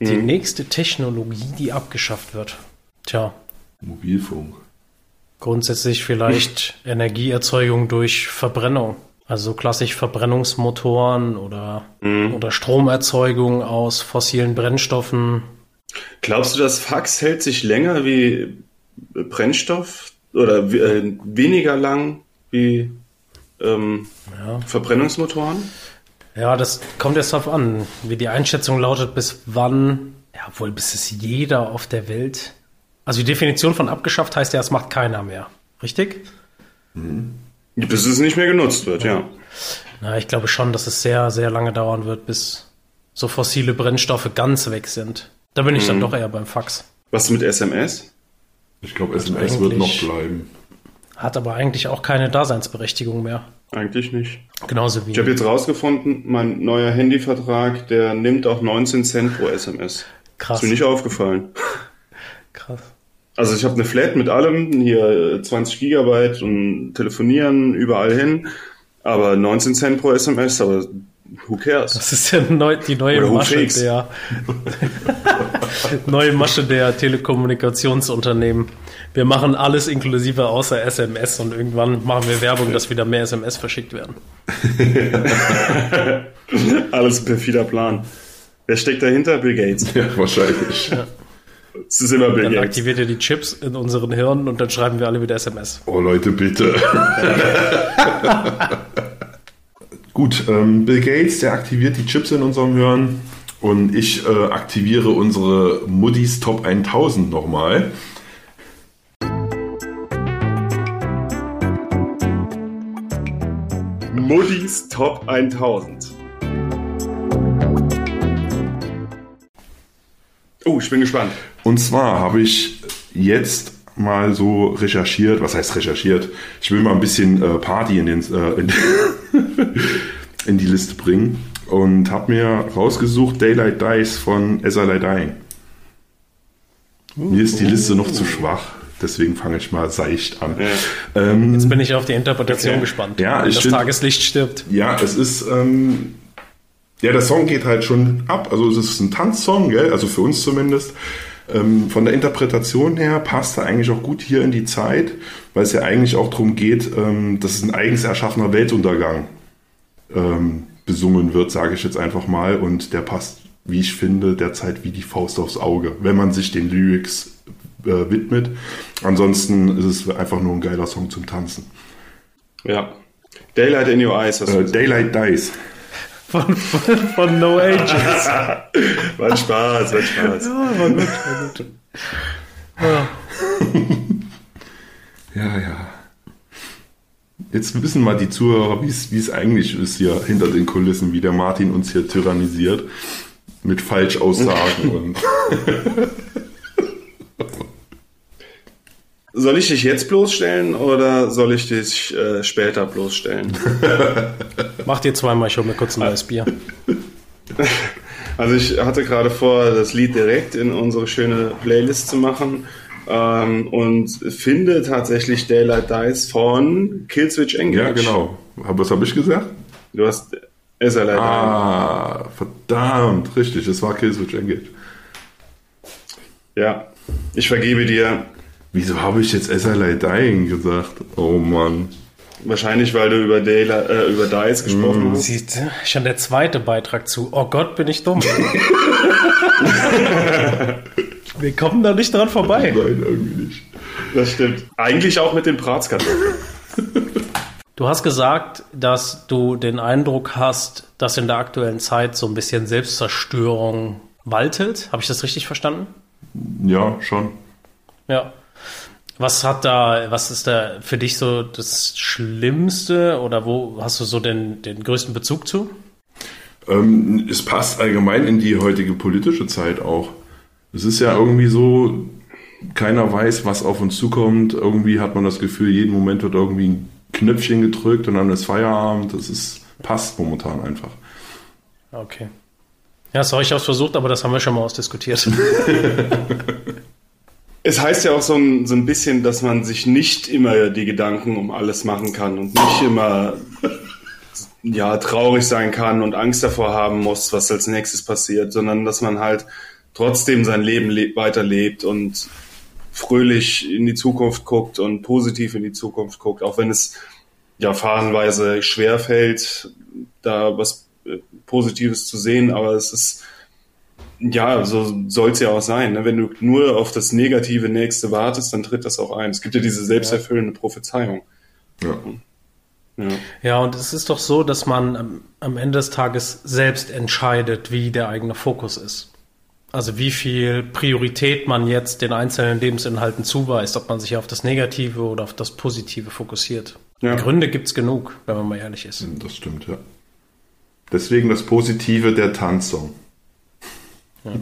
Die mhm. nächste Technologie, die abgeschafft wird. Tja. Mobilfunk. Grundsätzlich vielleicht Energieerzeugung durch Verbrennung. Also klassisch Verbrennungsmotoren oder, mhm. oder Stromerzeugung aus fossilen Brennstoffen. Glaubst du, das Fax hält sich länger wie Brennstoff oder äh, weniger lang wie ähm, ja. Verbrennungsmotoren? Ja, das kommt jetzt darauf an, wie die Einschätzung lautet, bis wann, ja, wohl bis es jeder auf der Welt. Also die Definition von abgeschafft heißt ja, es macht keiner mehr. Richtig? Mhm. Bis es nicht mehr genutzt wird, ja. Na, ich glaube schon, dass es sehr, sehr lange dauern wird, bis so fossile Brennstoffe ganz weg sind. Da bin ich mhm. dann doch eher beim Fax. Was mit SMS? Ich glaube, SMS also wird noch bleiben. Hat aber eigentlich auch keine Daseinsberechtigung mehr. Eigentlich nicht. Genauso wie. Ich habe jetzt rausgefunden, mein neuer Handyvertrag, der nimmt auch 19 Cent pro SMS. Krass. Ist mir nicht aufgefallen. Krass. Also ich habe eine Flat mit allem, hier 20 Gigabyte und telefonieren überall hin, aber 19 Cent pro SMS, aber who cares? Das ist ja neu, die neue Oder Masche der neue Masche der Telekommunikationsunternehmen. Wir machen alles inklusive außer SMS und irgendwann machen wir Werbung, dass wieder mehr SMS verschickt werden. alles ein perfider Plan. Wer steckt dahinter? Bill Gates. Ja, wahrscheinlich. Ja. Es ist immer Bill dann Gates. aktiviert er die Chips in unseren Hirnen und dann schreiben wir alle wieder SMS. Oh Leute, bitte. Gut, ähm, Bill Gates, der aktiviert die Chips in unserem Hirn und ich äh, aktiviere unsere Muddis Top 1000 nochmal. Muddis Top 1000. Oh, ich bin gespannt. Und zwar habe ich jetzt mal so recherchiert, was heißt recherchiert? Ich will mal ein bisschen äh, Party in, den, äh, in, in, die Liste bringen und habe mir rausgesucht Daylight Dice von As I Dying. Mir ist die Liste noch zu schwach, deswegen fange ich mal seicht an. Ja. Ähm, Jetzt bin ich auf die Interpretation okay. gespannt. Ja, wenn das find, Tageslicht stirbt. Ja, es ist. Ähm, ja, der Song geht halt schon ab. Also es ist ein Tanzsong, gell? also für uns zumindest. Ähm, von der Interpretation her passt er eigentlich auch gut hier in die Zeit, weil es ja eigentlich auch darum geht, ähm, dass es ein eigens erschaffener Weltuntergang ähm, besungen wird, sage ich jetzt einfach mal. Und der passt wie ich finde, derzeit wie die Faust aufs Auge, wenn man sich den Lyrics äh, widmet. Ansonsten ist es einfach nur ein geiler Song zum Tanzen. Ja. Daylight in Your Eyes. Äh, Daylight Dies. Von, von, von, No Ages. war Spaß, war Spaß. Ja, war gut, war gut. Ja. ja, ja. Jetzt wissen mal die Zuhörer, wie es eigentlich ist hier hinter den Kulissen, wie der Martin uns hier tyrannisiert mit Falschaussagen und. Soll ich dich jetzt bloßstellen oder soll ich dich äh, später bloßstellen? Mach dir zweimal, ich hole mir kurz ein neues Bier. Also ich hatte gerade vor, das Lied direkt in unsere schöne Playlist zu machen ähm, und finde tatsächlich Daylight Dice von Killswitch Engage. Ja, genau. Was habe ich gesagt? Du hast ist er leider. Ah, verdammt, richtig, es war Killswitch Engage. Ja, ich vergebe dir. Wieso habe ich jetzt SLI Dying gesagt? Oh Mann. Wahrscheinlich, weil du über, Dayla, äh, über Dice gesprochen mm. hast. Siehst du, schon der zweite Beitrag zu. Oh Gott, bin ich dumm. Wir kommen da nicht dran vorbei. Nein, irgendwie nicht. Das stimmt. Eigentlich auch mit den Bratkartoffeln. Du hast gesagt, dass du den Eindruck hast, dass in der aktuellen Zeit so ein bisschen Selbstzerstörung waltet. Habe ich das richtig verstanden? Ja, schon. Ja. Was hat da, was ist da für dich so das Schlimmste oder wo hast du so den, den größten Bezug zu? Ähm, es passt allgemein in die heutige politische Zeit auch. Es ist ja irgendwie so, keiner weiß, was auf uns zukommt. Irgendwie hat man das Gefühl, jeden Moment wird irgendwie ein Knöpfchen gedrückt und dann ist Feierabend. Das ist, passt momentan einfach. Okay. Ja, ich habe es versucht, aber das haben wir schon mal ausdiskutiert. es heißt ja auch so ein, so ein bisschen, dass man sich nicht immer die Gedanken um alles machen kann und nicht immer ja, traurig sein kann und Angst davor haben muss, was als nächstes passiert, sondern dass man halt trotzdem sein Leben le weiterlebt und fröhlich in die Zukunft guckt und positiv in die Zukunft guckt, auch wenn es ja phasenweise schwer fällt, da was äh, Positives zu sehen, aber es ist ja, so soll es ja auch sein. Ne? Wenn du nur auf das negative Nächste wartest, dann tritt das auch ein. Es gibt ja diese selbsterfüllende Prophezeiung. Ja. Ja. ja, und es ist doch so, dass man am, am Ende des Tages selbst entscheidet, wie der eigene Fokus ist. Also wie viel Priorität man jetzt den einzelnen Lebensinhalten zuweist, ob man sich auf das Negative oder auf das Positive fokussiert. Ja. Gründe gibt es genug, wenn man mal ehrlich ist. Das stimmt, ja. Deswegen das Positive der Tanzsong.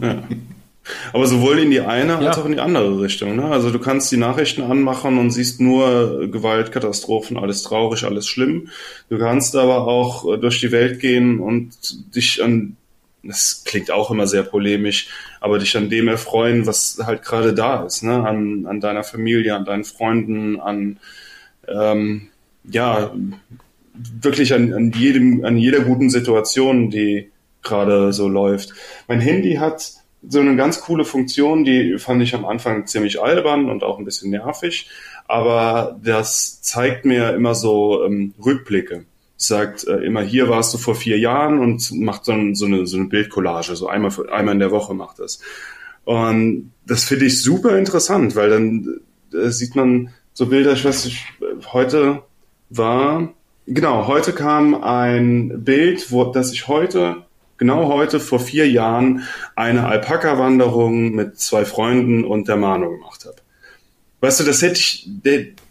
Ja. Aber sowohl in die eine als auch in die andere Richtung. Ne? Also du kannst die Nachrichten anmachen und siehst nur Gewalt, Katastrophen, alles traurig, alles schlimm. Du kannst aber auch durch die Welt gehen und dich an das klingt auch immer sehr polemisch, aber dich an dem erfreuen, was halt gerade da ist, ne? An, an deiner Familie, an deinen Freunden, an ähm, ja wirklich an, an jedem, an jeder guten Situation, die gerade so läuft. Mein Handy hat so eine ganz coole Funktion, die fand ich am Anfang ziemlich albern und auch ein bisschen nervig, aber das zeigt mir immer so ähm, Rückblicke sagt äh, immer, hier warst du vor vier Jahren und macht so, ein, so, eine, so eine Bildcollage, so einmal, einmal in der Woche macht das. Und das finde ich super interessant, weil dann äh, sieht man so Bilder, ich weiß nicht, heute war, genau, heute kam ein Bild, wo, dass ich heute, genau heute vor vier Jahren eine Alpaka-Wanderung mit zwei Freunden und der Mano gemacht habe. Weißt du, das hätte ich,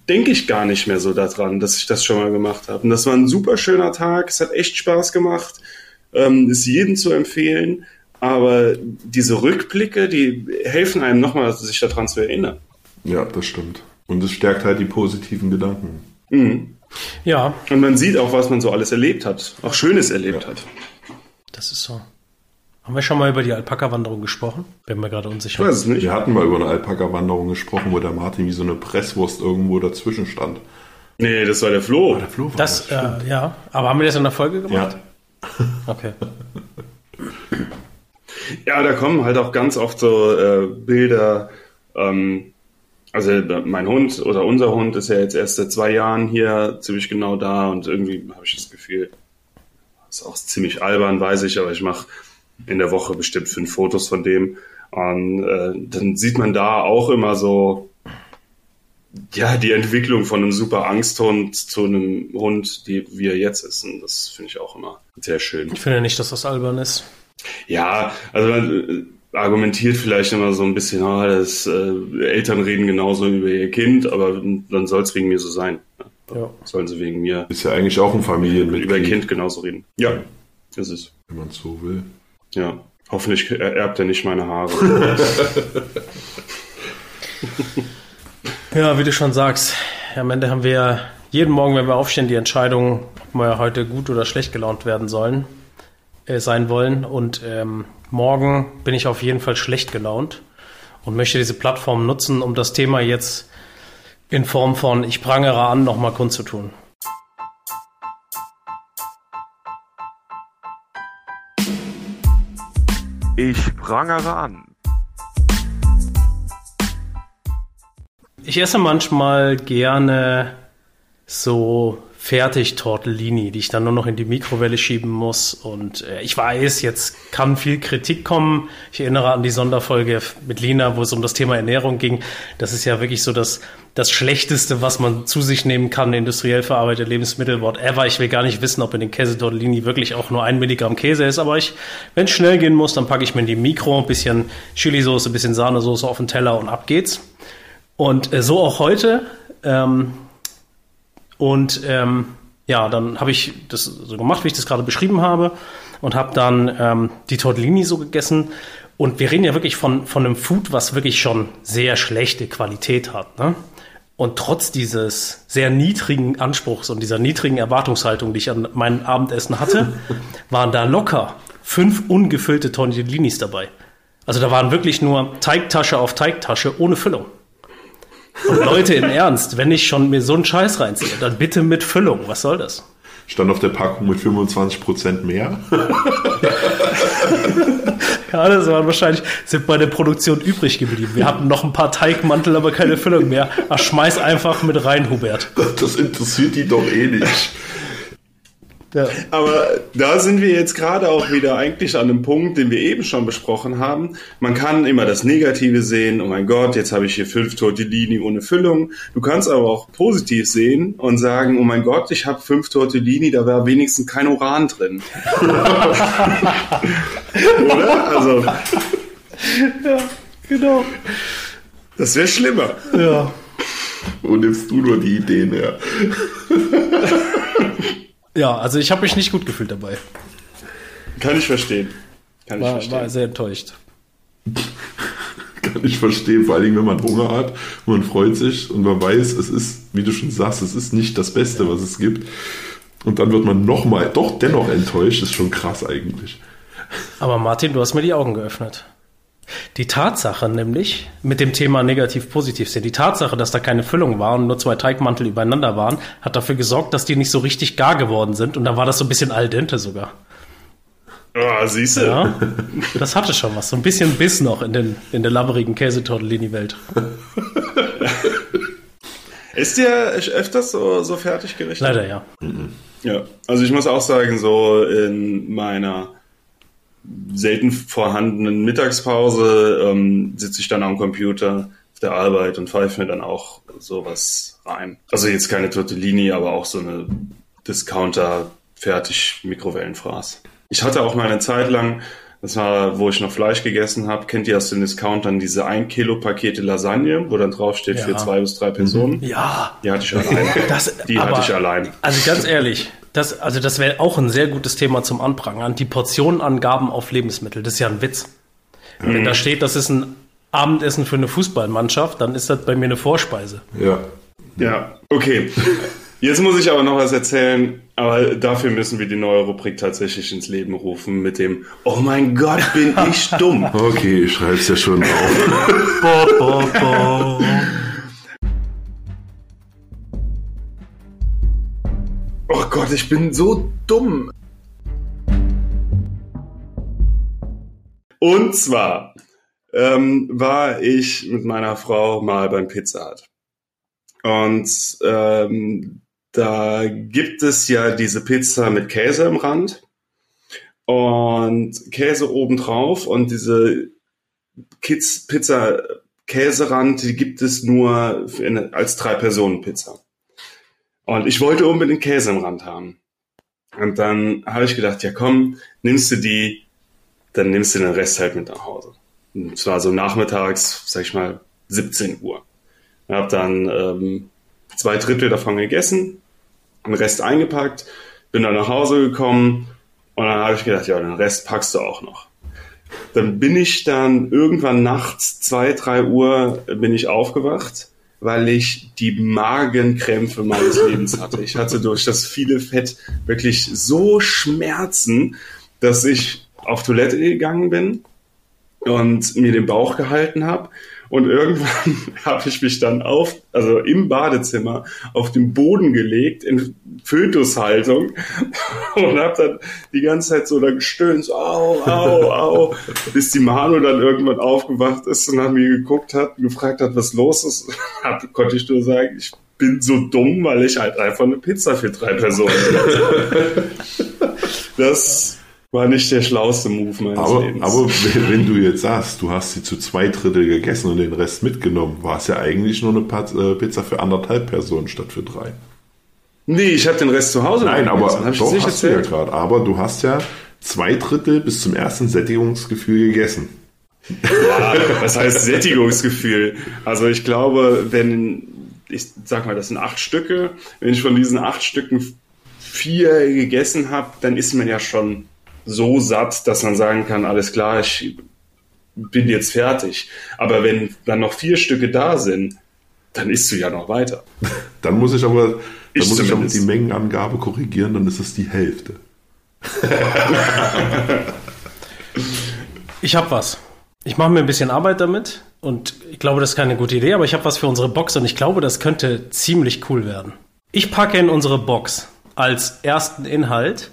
denke ich gar nicht mehr so daran, dass ich das schon mal gemacht habe. Und das war ein super schöner Tag. Es hat echt Spaß gemacht. Ähm, ist jedem zu empfehlen. Aber diese Rückblicke, die helfen einem nochmal, sich daran zu erinnern. Ja, das stimmt. Und es stärkt halt die positiven Gedanken. Mhm. Ja. Und man sieht auch, was man so alles erlebt hat. Auch Schönes erlebt ja. hat. Das ist so. Haben wir schon mal über die Alpaka-Wanderung gesprochen? Bin mir gerade unsicher. Ich weiß es nicht. Wir hatten mal über eine Alpaka-Wanderung gesprochen, wo der Martin wie so eine Presswurst irgendwo dazwischen stand. Nee, das war der Flo. Oh, der Flo war das, das äh, ja. Aber haben wir das in der Folge gemacht? Ja. Okay. Ja, da kommen halt auch ganz oft so äh, Bilder. Ähm, also mein Hund oder unser Hund ist ja jetzt erst seit zwei Jahren hier ziemlich genau da und irgendwie habe ich das Gefühl, ist auch ziemlich albern, weiß ich, aber ich mache in der Woche bestimmt fünf Fotos von dem. Und äh, dann sieht man da auch immer so, ja, die Entwicklung von einem super Angsthund zu einem Hund, die wie er jetzt ist. Und das finde ich auch immer sehr schön. Ich finde nicht, dass das albern ist. Ja, also man äh, argumentiert vielleicht immer so ein bisschen, oh, das, äh, Eltern reden genauso über ihr Kind, aber dann soll es wegen mir so sein. Ja. Sollen sie wegen mir. Ist ja eigentlich auch ein Familienmitglied. Über ihr Kind genauso reden. Ja, ist es. Wenn man es so will. Ja, hoffentlich erbt er nicht meine Haare. ja, wie du schon sagst, am Ende haben wir jeden Morgen, wenn wir aufstehen, die Entscheidung, ob wir heute gut oder schlecht gelaunt werden sollen, äh, sein wollen. Und ähm, morgen bin ich auf jeden Fall schlecht gelaunt und möchte diese Plattform nutzen, um das Thema jetzt in Form von Ich prangere an nochmal kundzutun. Ich prangere an. Ich esse manchmal gerne so fertig Tortellini, die ich dann nur noch in die Mikrowelle schieben muss. Und äh, ich weiß, jetzt kann viel Kritik kommen. Ich erinnere an die Sonderfolge mit Lina, wo es um das Thema Ernährung ging. Das ist ja wirklich so das, das Schlechteste, was man zu sich nehmen kann, industriell verarbeitete Lebensmittel, whatever. Ich will gar nicht wissen, ob in den Käse Tortellini wirklich auch nur ein Milligramm Käse ist. Aber ich, wenn es schnell gehen muss, dann packe ich mir in die Mikro ein bisschen Chilisauce, ein bisschen Sahnesoße auf den Teller und ab geht's. Und äh, so auch heute. Ähm, und ähm, ja, dann habe ich das so gemacht, wie ich das gerade beschrieben habe, und habe dann ähm, die Tortellini so gegessen. Und wir reden ja wirklich von, von einem Food, was wirklich schon sehr schlechte Qualität hat. Ne? Und trotz dieses sehr niedrigen Anspruchs und dieser niedrigen Erwartungshaltung, die ich an meinem Abendessen hatte, waren da locker fünf ungefüllte Tortellinis dabei. Also da waren wirklich nur Teigtasche auf Teigtasche ohne Füllung. Und Leute, im Ernst, wenn ich schon mir so einen Scheiß reinziehe, dann bitte mit Füllung. Was soll das? Stand auf der Packung mit 25% mehr. ja, das waren wahrscheinlich, sind bei der Produktion übrig geblieben. Wir hatten noch ein paar Teigmantel, aber keine Füllung mehr. Ach, schmeiß einfach mit rein, Hubert. Das interessiert die doch eh nicht. Ja. Aber da sind wir jetzt gerade auch wieder eigentlich an einem Punkt, den wir eben schon besprochen haben. Man kann immer das Negative sehen. Oh mein Gott, jetzt habe ich hier fünf Tortellini ohne Füllung. Du kannst aber auch positiv sehen und sagen, oh mein Gott, ich habe fünf Tortellini, da war wenigstens kein Uran drin. Oder? Also. Ja, genau. Das wäre schlimmer. Ja. Wo nimmst du nur die Ideen her? Ja, also ich habe mich nicht gut gefühlt dabei. Kann ich verstehen. Kann war, ich verstehen. War sehr enttäuscht. Kann ich verstehen, vor allem wenn man Hunger hat, man freut sich und man weiß, es ist, wie du schon sagst, es ist nicht das Beste, was es gibt. Und dann wird man nochmal, doch dennoch enttäuscht, ist schon krass eigentlich. Aber Martin, du hast mir die Augen geöffnet. Die Tatsache nämlich, mit dem Thema negativ-positiv sehen, die Tatsache, dass da keine Füllung war und nur zwei Teigmantel übereinander waren, hat dafür gesorgt, dass die nicht so richtig gar geworden sind und da war das so ein bisschen al dente sogar. Ah, oh, siehst du? Ja, das hatte schon was. So ein bisschen Biss noch in, den, in der labberigen Käsetortellini-Welt. Ist dir öfters so, so fertig gerichtet? Leider ja. Ja, also ich muss auch sagen, so in meiner selten vorhandenen Mittagspause ähm, sitze ich dann am Computer auf der Arbeit und pfeife mir dann auch sowas rein. Also jetzt keine Tortellini, aber auch so eine Discounter fertig Mikrowellenfraß. Ich hatte auch mal eine Zeit lang Das war, wo ich noch Fleisch gegessen habe. Kennt ihr aus den Discountern diese 1 Kilo Pakete Lasagne, wo dann draufsteht Ja. für zwei bis drei Personen? Ja, Die hatte ich allein. das, Die hatte ich allein. Also ganz ehrlich, das, also das wäre auch ein sehr gutes Thema zum Anprangern. Die Portionenangaben auf Lebensmittel, das ist ja ein Witz. Wenn Mhm. da steht, das ist ein Abendessen für eine Fußballmannschaft, dann ist das bei mir eine Vorspeise. Ja. Ja, okay. Jetzt muss ich aber noch was erzählen, aber dafür müssen wir die neue Rubrik tatsächlich ins Leben rufen mit dem Oh mein Gott, bin ich dumm. Okay, ich schreib's ja schon auf. Oh Gott, ich bin so dumm. Und zwar ähm, war ich mit meiner Frau mal beim Pizza Hut. Und ähm, da gibt es ja diese Pizza mit Käse im Rand und Käse obendrauf und diese Kids Pizza Käserand, die gibt es nur eine, als drei Personen Pizza. Und ich wollte unbedingt Käse im Rand haben. Und dann habe ich gedacht, ja komm, nimmst du die, dann nimmst du den Rest halt mit nach Hause. Und zwar so nachmittags, sag ich mal, 17 Uhr. Ich habe dann ähm, zwei Drittel davon gegessen, den Rest eingepackt, bin dann nach Hause gekommen und dann habe ich gedacht, ja, den Rest packst du auch noch. Dann bin ich dann irgendwann nachts, zwei, drei Uhr, bin ich aufgewacht, weil ich die Magenkrämpfe meines Lebens hatte. Ich hatte durch das viele Fett wirklich so Schmerzen, dass ich auf Toilette gegangen bin und mir den Bauch gehalten habe. Und irgendwann habe ich mich dann auf, also im Badezimmer, auf den Boden gelegt, in Fötushaltung und habe dann die ganze Zeit so da gestöhnt, so au, au, au, bis die Manu dann irgendwann aufgewacht ist und nach mir geguckt hat gefragt hat, was los ist. Hab, konnte ich nur sagen, ich bin so dumm, weil ich halt einfach eine Pizza für drei Personen. Das war nicht der schlauste Move meines Aber, Lebens. aber wenn du jetzt sagst, du hast sie zu zwei Drittel gegessen und den Rest mitgenommen, war es ja eigentlich nur eine äh, Pizza für anderthalb Personen statt für drei. nee, ich habe den Rest zu Hause Nein, aber doch nicht hast du ja gerade. Aber du hast ja zwei Drittel bis zum ersten Sättigungsgefühl gegessen. Ja, das heißt Sättigungsgefühl. Also ich glaube, wenn, ich sag mal, das sind acht Stücke, wenn ich von diesen acht Stücken vier gegessen habe, dann ist man ja schon so satt, dass man sagen kann, alles klar, ich bin jetzt fertig. Aber wenn dann noch vier Stücke da sind, dann isst du ja noch weiter. Dann muss ich aber, dann Ich muss ich aber die Mengenangabe korrigieren, dann ist es die Hälfte. Ich habe was. Ich mache mir ein bisschen Arbeit damit und ich glaube, das ist keine gute Idee, aber ich habe was für unsere Box und ich glaube, das könnte ziemlich cool werden. Ich packe in unsere Box als ersten Inhalt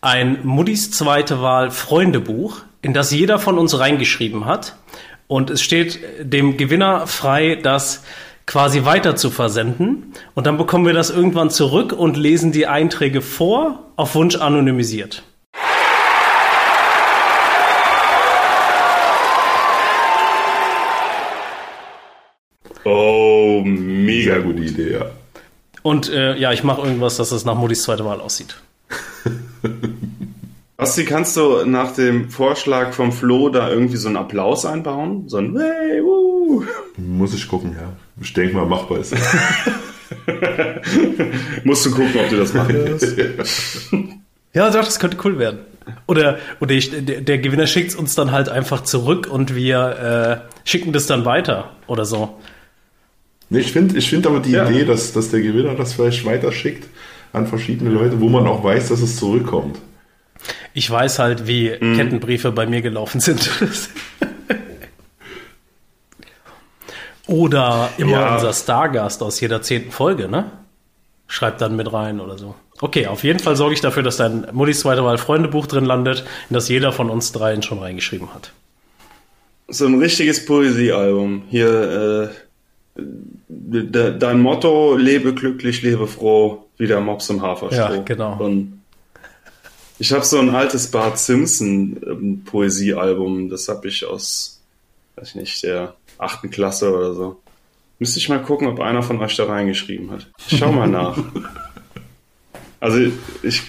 ein Muddis zweite Wahl Freundebuch, in das jeder von uns reingeschrieben hat. Und es steht dem Gewinner frei, das quasi weiter zu versenden. Und dann bekommen wir das irgendwann zurück und lesen die Einträge vor, auf Wunsch anonymisiert. Oh, mega gute Idee, ja. Und äh, ja, ich mache irgendwas, dass es nach Muddis zweite Wahl aussieht. Basti, kannst du nach dem Vorschlag vom Flo da irgendwie so einen Applaus einbauen? So ein Hey, wuh. Muss ich gucken, ja. Ich denke mal, machbar ist. Musst du gucken, ob du das machen kannst. Ja, doch, das könnte cool werden. Oder, oder ich, der, der Gewinner schickt es uns dann halt einfach zurück und wir äh, schicken das dann weiter oder so. Nee, ich finde ich find aber die Ja. Idee, dass, dass der Gewinner das vielleicht weiterschickt an verschiedene Leute, wo man auch weiß, dass es zurückkommt. Ich weiß halt, wie Kettenbriefe bei mir gelaufen sind. oder immer Ja. unser Stargast aus jeder zehnten Folge, ne? Schreibt dann mit rein oder so. Okay, auf jeden Fall sorge ich dafür, dass dein Muttis zweite Wahl Freundebuch drin landet, in das jeder von uns dreien schon reingeschrieben hat. So ein richtiges Poesiealbum. Hier, äh, de, dein Motto, lebe glücklich, lebe froh, wie der Mops im Haferstroh. Ja, genau. Und ich habe so ein altes Bart Simpson ähm, Poesiealbum, das habe ich aus, weiß ich nicht, der achten Klasse oder so. Müsste ich mal gucken, ob einer von euch da reingeschrieben hat. Ich schau mal nach. Also ich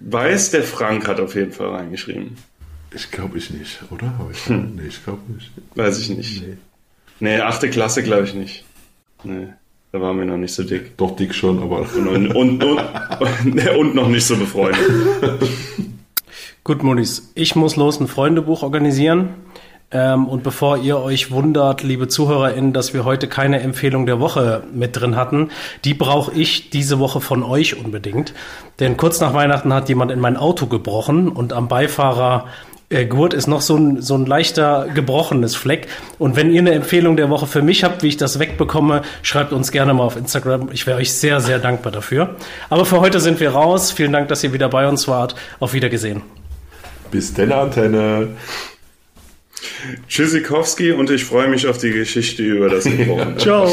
weiß, der Frank hat auf jeden Fall reingeschrieben. Ich glaube ich nicht, oder? Aber ich, hm. Nee, ich glaube nicht. Weiß ich nicht. Nee, nee achte Klasse glaube ich nicht. Nee. Da waren wir noch nicht so dick. Doch dick schon, aber. Und, und, und, und noch nicht so befreundet. Gut, Monis, ich muss los ein Freundebuch organisieren. Ähm, und bevor ihr euch wundert, liebe ZuhörerInnen, dass wir heute keine Empfehlung der Woche mit drin hatten, die brauche ich diese Woche von euch unbedingt. Denn kurz nach Weihnachten hat jemand in mein Auto gebrochen und am Beifahrer Gurt ist noch so ein, so ein leichter gebrochenes Fleck. Und wenn ihr eine Empfehlung der Woche für mich habt, wie ich das wegbekomme, schreibt uns gerne mal auf Instagram. Ich wäre euch sehr, sehr dankbar dafür. Aber für heute sind wir raus. Vielen Dank, dass ihr wieder bei uns wart. Auf Wiedergesehen. Bis denn, Antenne. Tschüssikowski und ich freue mich auf die Geschichte über das Gebrochene. Ciao.